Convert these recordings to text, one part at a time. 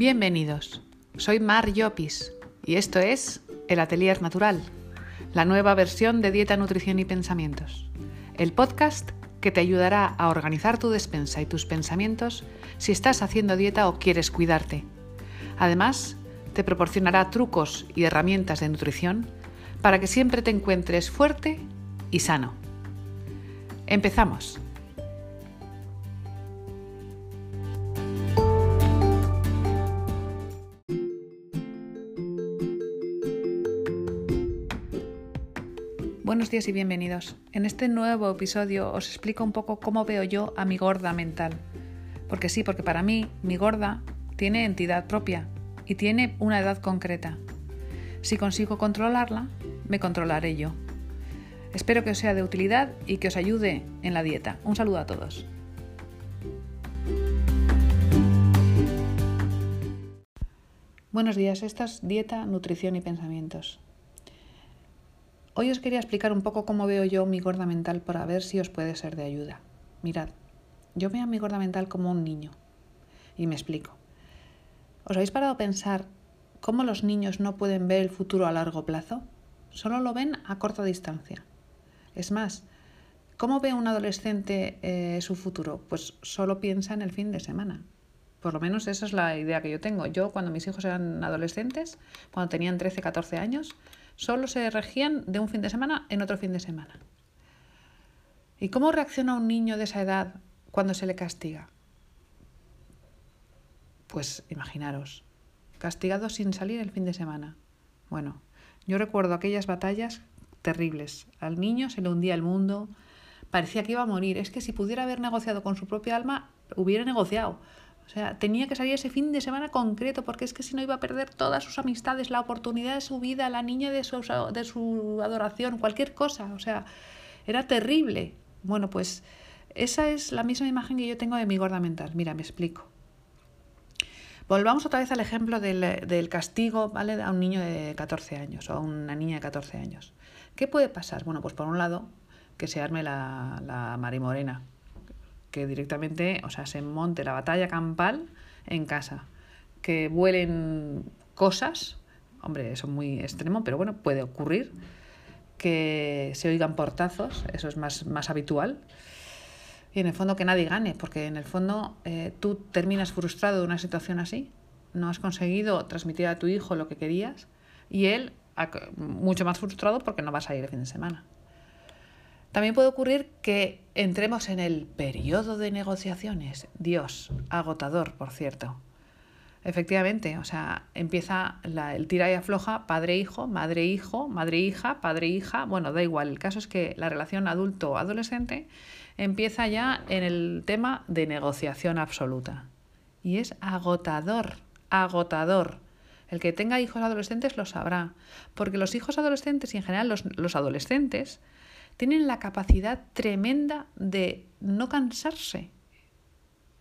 Bienvenidos, soy Mar Llopis y esto es El Atelier Natural, la nueva versión de Dieta, Nutrición y Pensamientos, el podcast que te ayudará a organizar tu despensa y tus pensamientos si estás haciendo dieta o quieres cuidarte. Además, te proporcionará trucos y herramientas de nutrición para que siempre te encuentres fuerte y sano. Empezamos. Buenos días y bienvenidos. En este nuevo episodio os explico un poco cómo veo yo a mi gorda mental. Porque sí, porque para mí mi gorda tiene entidad propia y tiene una edad concreta. Si consigo controlarla, me controlaré yo. Espero que os sea de utilidad y que os ayude en la dieta. Un saludo a todos. Buenos días, esta es dieta, nutrición y pensamientos. Hoy os quería explicar un poco cómo veo yo mi gorda mental para ver si os puede ser de ayuda. Mirad, yo veo a mi gorda mental como un niño. Y me explico. ¿Os habéis parado a pensar cómo los niños no pueden ver el futuro a largo plazo? Solo lo ven a corta distancia. Es más, ¿cómo ve un adolescente eh, su futuro? Pues solo piensa en el fin de semana. Por lo menos esa es la idea que yo tengo. Yo cuando mis hijos eran adolescentes, cuando tenían 13, 14 años, solo se regían de un fin de semana en otro fin de semana. ¿Y cómo reacciona un niño de esa edad cuando se le castiga? Pues imaginaros, castigado sin salir el fin de semana. Bueno, yo recuerdo aquellas batallas terribles. Al niño se le hundía el mundo, parecía que iba a morir. Es que si pudiera haber negociado con su propia alma, hubiera negociado. O sea, tenía que salir ese fin de semana concreto porque es que si no iba a perder todas sus amistades, la oportunidad de su vida, la niña de su, de su adoración, cualquier cosa. O sea, era terrible. Bueno, pues esa es la misma imagen que yo tengo de mi gorda mental. Mira, me explico. Volvamos otra vez al ejemplo del, del, castigo ¿vale? a un niño de 14 años o a una niña de 14 años. ¿Qué puede pasar? Bueno, pues por un lado, que se arme la, la marimorena, que directamente, o sea, se monte la batalla campal en casa, que vuelen cosas, hombre, eso es muy extremo, pero bueno, puede ocurrir, que se oigan portazos, eso es más, más habitual, y en el fondo que nadie gane, porque en el fondo eh, tú terminas frustrado de una situación así, no has conseguido transmitir a tu hijo lo que querías, y él mucho más frustrado porque no vas a ir el fin de semana. También puede ocurrir que entremos en el periodo de negociaciones. Dios, agotador, por cierto. Efectivamente, o sea, empieza la, el tira y afloja padre-hijo, madre-hijo, madre-hija, padre-hija. Bueno, da igual. El caso es que la relación adulto-adolescente empieza ya en el tema de negociación absoluta. Y es agotador, agotador. El que tenga hijos adolescentes lo sabrá, porque los hijos adolescentes y en general los, los adolescentes tienen la capacidad tremenda de no cansarse,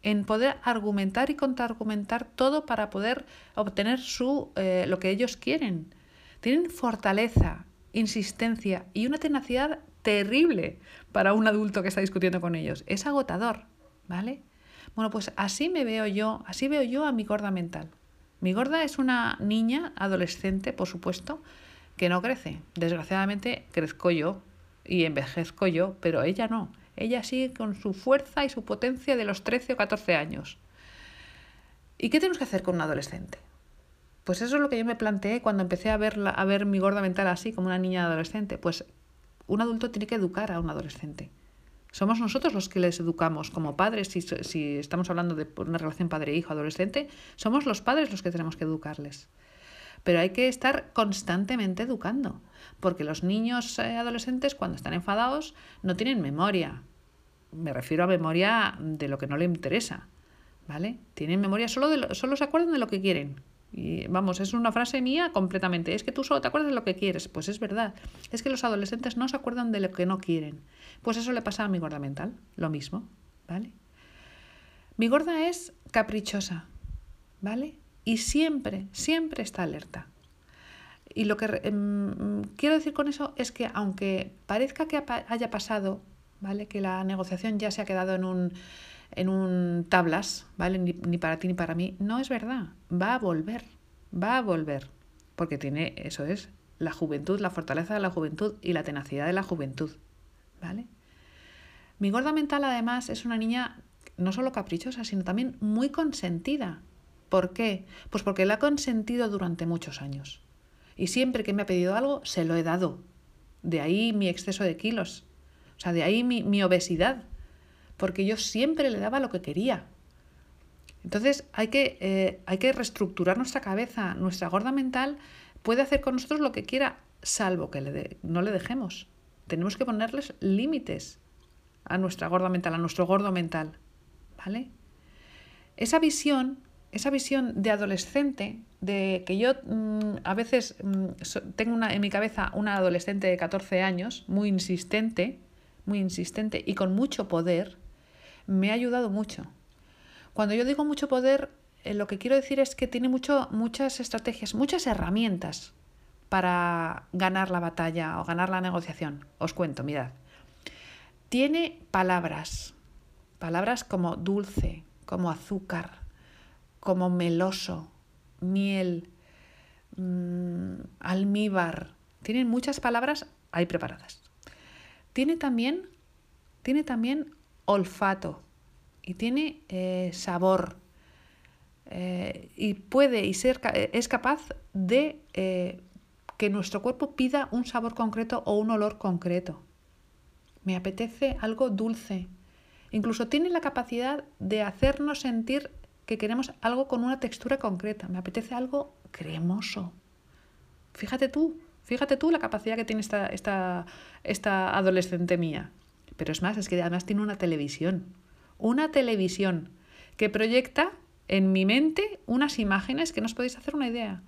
en poder argumentar y contraargumentar todo para poder obtener su, eh, lo que ellos quieren. Tienen fortaleza, insistencia y una tenacidad terrible para un adulto que está discutiendo con ellos. Es agotador, ¿vale? Bueno, pues así me veo yo, así veo yo a mi gorda mental. Mi gorda es una niña, adolescente, por supuesto, que no crece. Desgraciadamente crezco yo, y envejezco yo, pero ella no. Ella sigue con su fuerza y su potencia de los 13 o 14 años. ¿Y qué tenemos que hacer con un adolescente? Pues eso es lo que yo me planteé cuando empecé a ver, a ver mi gorda mental así, como una niña adolescente. Pues un adulto tiene que educar a un adolescente. Somos nosotros los que les educamos como padres, si, si estamos hablando de una relación padre-hijo-adolescente, somos los padres los que tenemos que educarles. Pero hay que estar constantemente educando, porque los niños eh, adolescentes cuando están enfadados no tienen memoria. Me refiero a memoria de lo que no le interesa, ¿vale? Tienen memoria solo de solo se acuerdan de lo que quieren. Y vamos, es una frase mía completamente. Es que tú solo te acuerdas de lo que quieres. Pues es verdad. Es que los adolescentes no se acuerdan de lo que no quieren. Pues eso le pasa a mi gorda mental. Lo mismo, ¿vale? Mi gorda es caprichosa, ¿vale? Y siempre, siempre está alerta. Y lo que em, quiero decir con eso es que aunque parezca que haya pasado, ¿vale? Que la negociación ya se ha quedado en un en un tablas, ¿vale? Ni, ni para ti ni para mí. No es verdad. Va a volver. Va a volver. Porque tiene, eso es, la juventud, la fortaleza de la juventud y la tenacidad de la juventud. ¿Vale? Mi gorda mental además es una niña no solo caprichosa, sino también muy consentida. ¿Por qué? Pues porque la ha consentido durante muchos años. Y siempre que me ha pedido algo, se lo he dado. De ahí mi exceso de kilos. O sea, de ahí mi, obesidad. Porque yo siempre le daba lo que quería. Entonces hay que, eh, hay que reestructurar nuestra cabeza. Nuestra gorda mental puede hacer con nosotros lo que quiera, salvo que no le dejemos. Tenemos que ponerles límites a nuestra gorda mental, a nuestro gordo mental. ¿Vale? Esa visión, esa visión de adolescente, de que yo mm, a veces mm, tengo una, en mi cabeza una adolescente de 14 años, muy insistente, muy insistente y con mucho poder, me ha ayudado mucho. Cuando yo digo mucho poder, eh, lo que quiero decir es que tiene mucho, muchas estrategias, muchas herramientas para ganar la batalla o ganar la negociación. Os cuento, mirad. Tiene palabras, palabras como dulce, como azúcar, como meloso, miel, mmm, almíbar. Tienen muchas palabras ahí preparadas. Tiene también, tiene también olfato y tiene eh, sabor eh, y puede y ser, es capaz de eh, que nuestro cuerpo pida un sabor concreto o un olor concreto. Me apetece algo dulce. Incluso tiene la capacidad de hacernos sentir que queremos algo con una textura concreta. Me apetece algo cremoso. Fíjate tú, fíjate tú la capacidad que tiene esta, esta, esta adolescente mía. Pero es más, es que además tiene una televisión. Una televisión que proyecta en mi mente unas imágenes que no os podéis hacer una idea.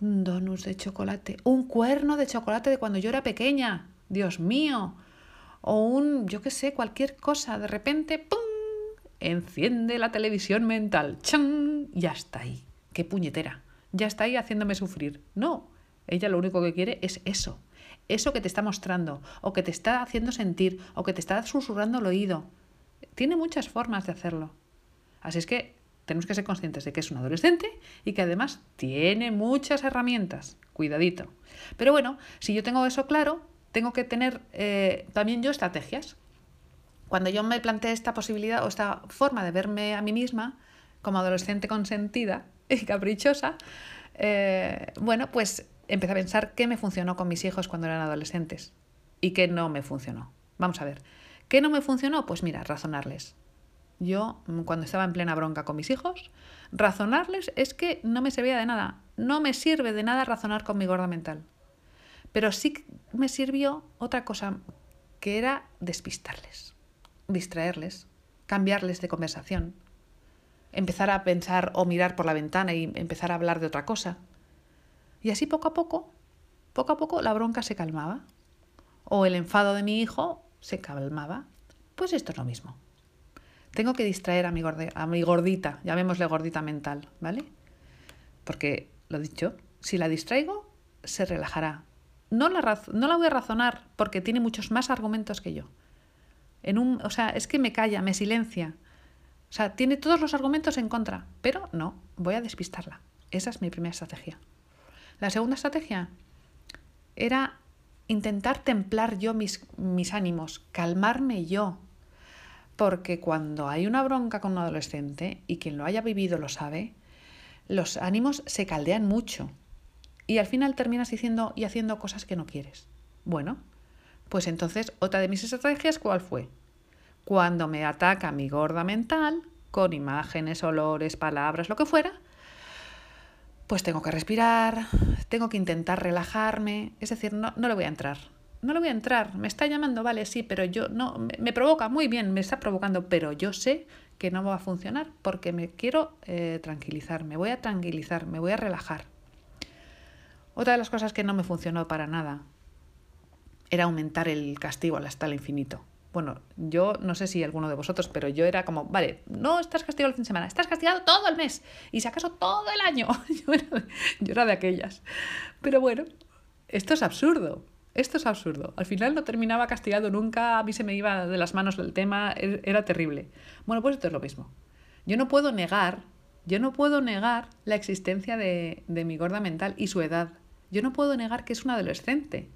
Un donus de chocolate, un cuerno de chocolate de cuando yo era pequeña, Dios mío, o un, yo qué sé, cualquier cosa, de repente, ¡pum! Enciende la televisión mental, ¡chan! Ya está ahí, qué puñetera, ya está ahí haciéndome sufrir. No, ella lo único que quiere es eso, eso que te está mostrando, o que te está haciendo sentir, o que te está susurrando el oído. Tiene muchas formas de hacerlo. Así es que tenemos que ser conscientes de que es un adolescente y que además tiene muchas herramientas. Cuidadito. Pero bueno, si yo tengo eso claro, tengo que tener eh, también yo estrategias. Cuando yo me planteé esta posibilidad o esta forma de verme a mí misma como adolescente consentida y caprichosa, eh, bueno, pues empecé a pensar qué me funcionó con mis hijos cuando eran adolescentes y qué no me funcionó. Vamos a ver. ¿Qué no me funcionó? Pues mira, razonarles. Yo, mm, cuando estaba en plena bronca con mis hijos, razonarles es que no me servía de nada. No me sirve de nada razonar con mi gorda mental. Pero sí me sirvió otra cosa, que era despistarles, distraerles, cambiarles de conversación, empezar a pensar o mirar por la ventana y empezar a hablar de otra cosa. Y así poco a poco, poco a poco la bronca se calmaba. O el enfado de mi hijo se calmaba. Pues esto es lo mismo. Tengo que distraer a mi, gordita, llamémosle gordita mental, ¿vale? Porque, lo dicho, si la distraigo, se relajará. No la, no la voy a razonar porque tiene muchos más argumentos que yo. En un, o sea, es que me calla, me silencia. O sea, tiene todos los argumentos en contra, pero no, voy a despistarla. Esa es mi primera estrategia. La segunda estrategia era intentar templar yo mis, mis ánimos, calmarme yo, porque cuando hay una bronca con un adolescente, y quien lo haya vivido lo sabe, los ánimos se caldean mucho. Y al final terminas diciendo y haciendo cosas que no quieres. Bueno, pues entonces otra de mis estrategias, ¿cuál fue? Cuando me ataca mi gorda mental, con imágenes, olores, palabras, lo que fuera, pues tengo que respirar, tengo que intentar relajarme, es decir, no, no le voy a entrar, no le voy a entrar, me está llamando, vale, sí, pero yo no, me, provoca, muy bien, me está provocando, pero yo sé que no va a funcionar porque me quiero eh, tranquilizar, me voy a tranquilizar, me voy a relajar. Otra de las cosas que no me funcionó para nada era aumentar el castigo hasta el infinito. Bueno, yo no sé si alguno de vosotros, pero yo era como, vale, no estás castigado el fin de semana, estás castigado todo el mes y si acaso todo el año. yo era de aquellas. Pero bueno, esto es absurdo. Esto es absurdo. Al final no terminaba castigado nunca, a mí se me iba de las manos el tema, e-, era terrible. Bueno, pues esto es lo mismo. Yo no puedo negar, yo no puedo negar la existencia de, de mi gorda mental y su edad. Yo no puedo negar que es un adolescente.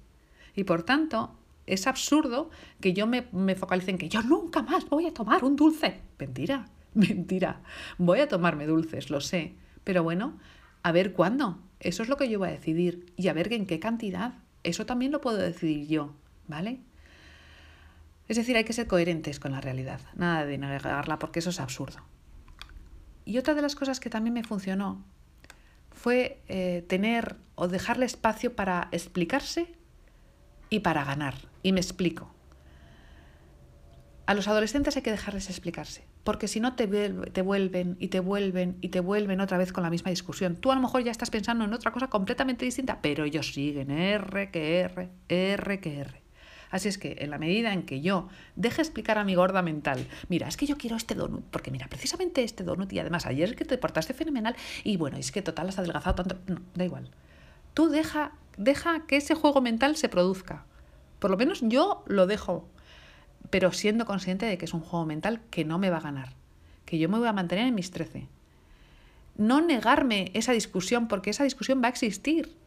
Y por tanto, es absurdo que yo me, me focalice en que yo nunca más voy a tomar un dulce. Mentira, mentira. Voy a tomarme dulces, lo sé. Pero bueno, a ver cuándo. Eso es lo que yo voy a decidir. Y a ver en qué cantidad. Eso también lo puedo decidir yo, ¿vale? Es decir, hay que ser coherentes con la realidad. Nada de negarla porque eso es absurdo. Y otra de las cosas que también me funcionó fue eh, tener o dejarle espacio para explicarse y para ganar. Y me explico. A los adolescentes hay que dejarles explicarse, porque si no te, te, vuelven y te vuelven y te vuelven otra vez con la misma discusión. Tú a lo mejor ya estás pensando en otra cosa completamente distinta, pero ellos siguen R que R, R que R. Así es que en la medida en que yo deje explicar a mi gorda mental, mira, es que yo quiero este donut, porque mira, precisamente este donut y además ayer es que te portaste fenomenal y bueno, es que total has adelgazado tanto, no, da igual. Tú deja, deja que ese juego mental se produzca. Por lo menos yo lo dejo, pero siendo consciente de que es un juego mental que no me va a ganar, que yo me voy a mantener en mis 13. No negarme esa discusión, porque esa discusión va a existir.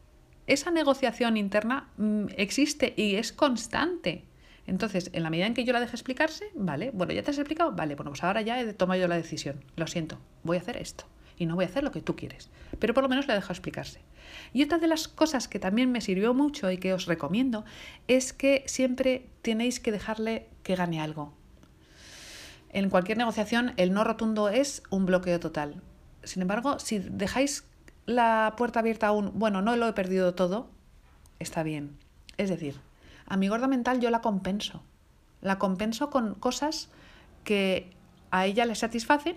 Esa negociación interna mm, existe y es constante. Entonces, en la medida en que yo la deje explicarse, vale, bueno, ya te has explicado, vale, bueno, pues ahora ya he tomado yo la decisión. Lo siento, voy a hacer esto y no voy a hacer lo que tú quieres. Pero por lo menos le dejo explicarse. Y otra de las cosas que también me sirvió mucho y que os recomiendo es que siempre tenéis que dejarle que gane algo. En cualquier negociación el no rotundo es un bloqueo total. Sin embargo, si dejáis la puerta abierta aún, bueno, no lo he perdido todo, está bien. Es decir, a mi gorda mental yo la compenso. La compenso con cosas que a ella le satisfacen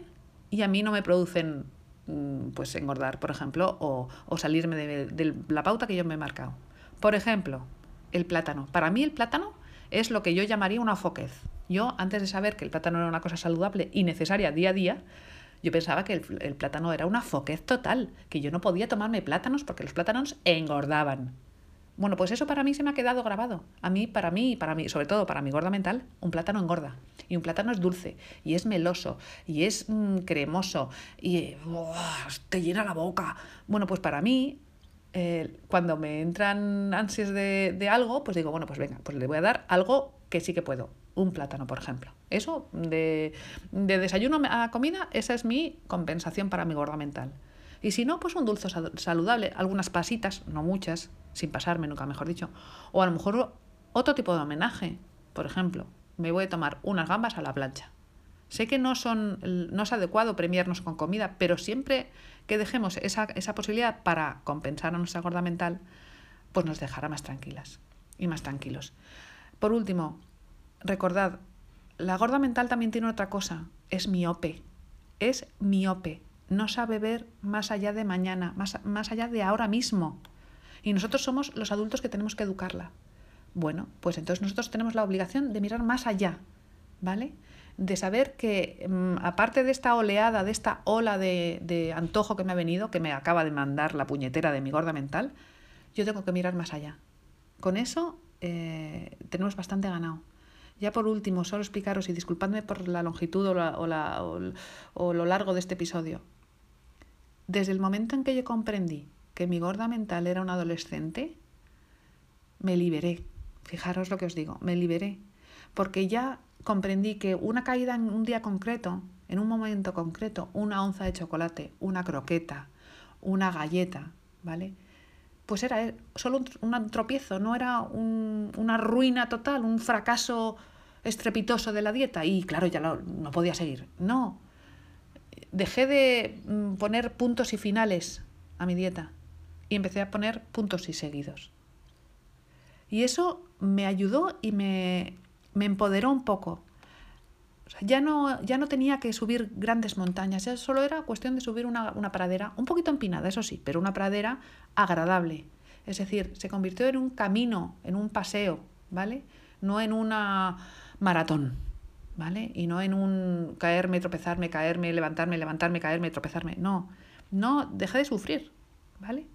y a mí no me producen pues engordar, por ejemplo, o, salirme de, la pauta que yo me he marcado. Por ejemplo, el plátano. Para mí el plátano es lo que yo llamaría una foquez. Yo, antes de saber que el plátano era una cosa saludable y necesaria día a día, yo pensaba que el, el plátano era una foquez total, que yo no podía tomarme plátanos porque los plátanos engordaban. Bueno, pues eso para mí se me ha quedado grabado. A mí, para mí, para mí, sobre todo para mi gorda mental, un plátano engorda. Y un plátano es dulce, y es meloso, y es mm, cremoso, y te llena la boca. Bueno, pues para mí, eh, cuando me entran ansias de, de, algo, pues digo, bueno, pues venga, pues le voy a dar algo que sí que puedo. Un plátano, por ejemplo. Eso, de, de desayuno a comida, esa es mi compensación para mi gorda mental. Y si no, pues un dulce saludable, algunas pasitas, no muchas, sin pasarme nunca, mejor dicho. O a lo mejor otro tipo de homenaje. Por ejemplo, me voy a tomar unas gambas a la plancha. Sé que no, son, no es adecuado premiarnos con comida, pero siempre que dejemos esa, esa posibilidad para compensar a nuestra gorda mental, pues nos dejará más tranquilas y más tranquilos. Por último, recordad, la gorda mental también tiene otra cosa, es miope. Es miope no sabe ver más allá de mañana, más, más allá de ahora mismo. Y nosotros somos los adultos que tenemos que educarla. Bueno, pues entonces nosotros tenemos la obligación de mirar más allá, ¿vale? De saber que mm, aparte de esta oleada, de esta ola de, antojo que me ha venido, que me acaba de mandar la puñetera de mi gorda mental, yo tengo que mirar más allá. Con eso eh, tenemos bastante ganado. Ya por último, solo explicaros y disculpadme por la longitud o, la, o lo largo de este episodio. Desde el momento en que yo comprendí que mi gorda mental era un adolescente, me liberé. Fijaros lo que os digo, me liberé. Porque ya comprendí que una caída en un día concreto, en un momento concreto, una onza de chocolate, una croqueta, una galleta, ¿vale? Pues era solo un, tropiezo, no era una ruina total, un fracaso estrepitoso de la dieta y claro, ya no podía seguir. No, dejé de mm, poner puntos y finales a mi dieta y empecé a poner puntos y seguidos. Y eso me ayudó y me, empoderó un poco. ya, no, ya no tenía que subir grandes montañas, ya solo era cuestión de subir una, una pradera, un poquito empinada, eso sí, pero una pradera agradable. Es decir, se convirtió en un camino, en un paseo, ¿vale? No en una maratón. ¿Vale? Y no en un caerme, tropezarme, caerme, levantarme, levantarme, caerme, tropezarme. No, no, dejé de sufrir, ¿vale?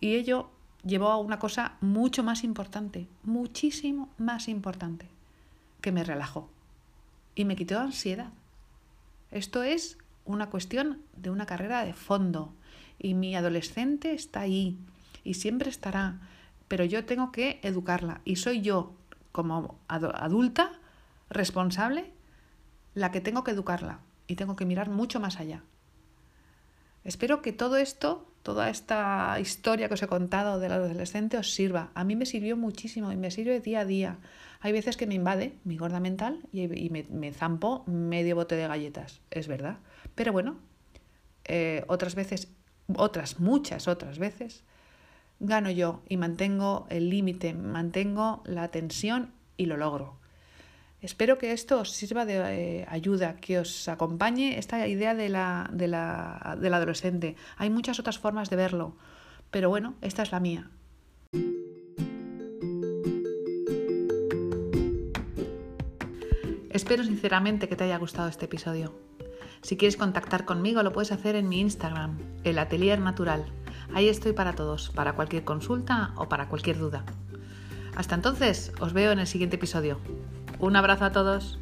Y ello llevó a una cosa mucho más importante, muchísimo más importante, que me relajó y me quitó ansiedad. Esto es una cuestión de una carrera de fondo y mi adolescente está ahí y siempre estará, pero yo tengo que educarla y soy yo como adulta responsable la que tengo que educarla y tengo que mirar mucho más allá. Espero que todo esto, toda esta historia que os he contado del adolescente os sirva. A mí me sirvió muchísimo y me sirve día a día. Hay veces que me invade mi gorda mental y, me, zampo medio bote de galletas, es verdad. Pero bueno, eh, otras veces, otras, muchas otras veces, gano yo y mantengo el límite, mantengo la tensión y lo logro. Espero que esto os sirva de eh, ayuda, que os acompañe esta idea de la, de la, del adolescente. Hay muchas otras formas de verlo, pero bueno, esta es la mía. Espero sinceramente que te haya gustado este episodio. Si quieres contactar conmigo lo puedes hacer en mi Instagram, el Atelier Natural. Ahí estoy para todos, para cualquier consulta o para cualquier duda. Hasta entonces, os veo en el siguiente episodio. Un abrazo a todos.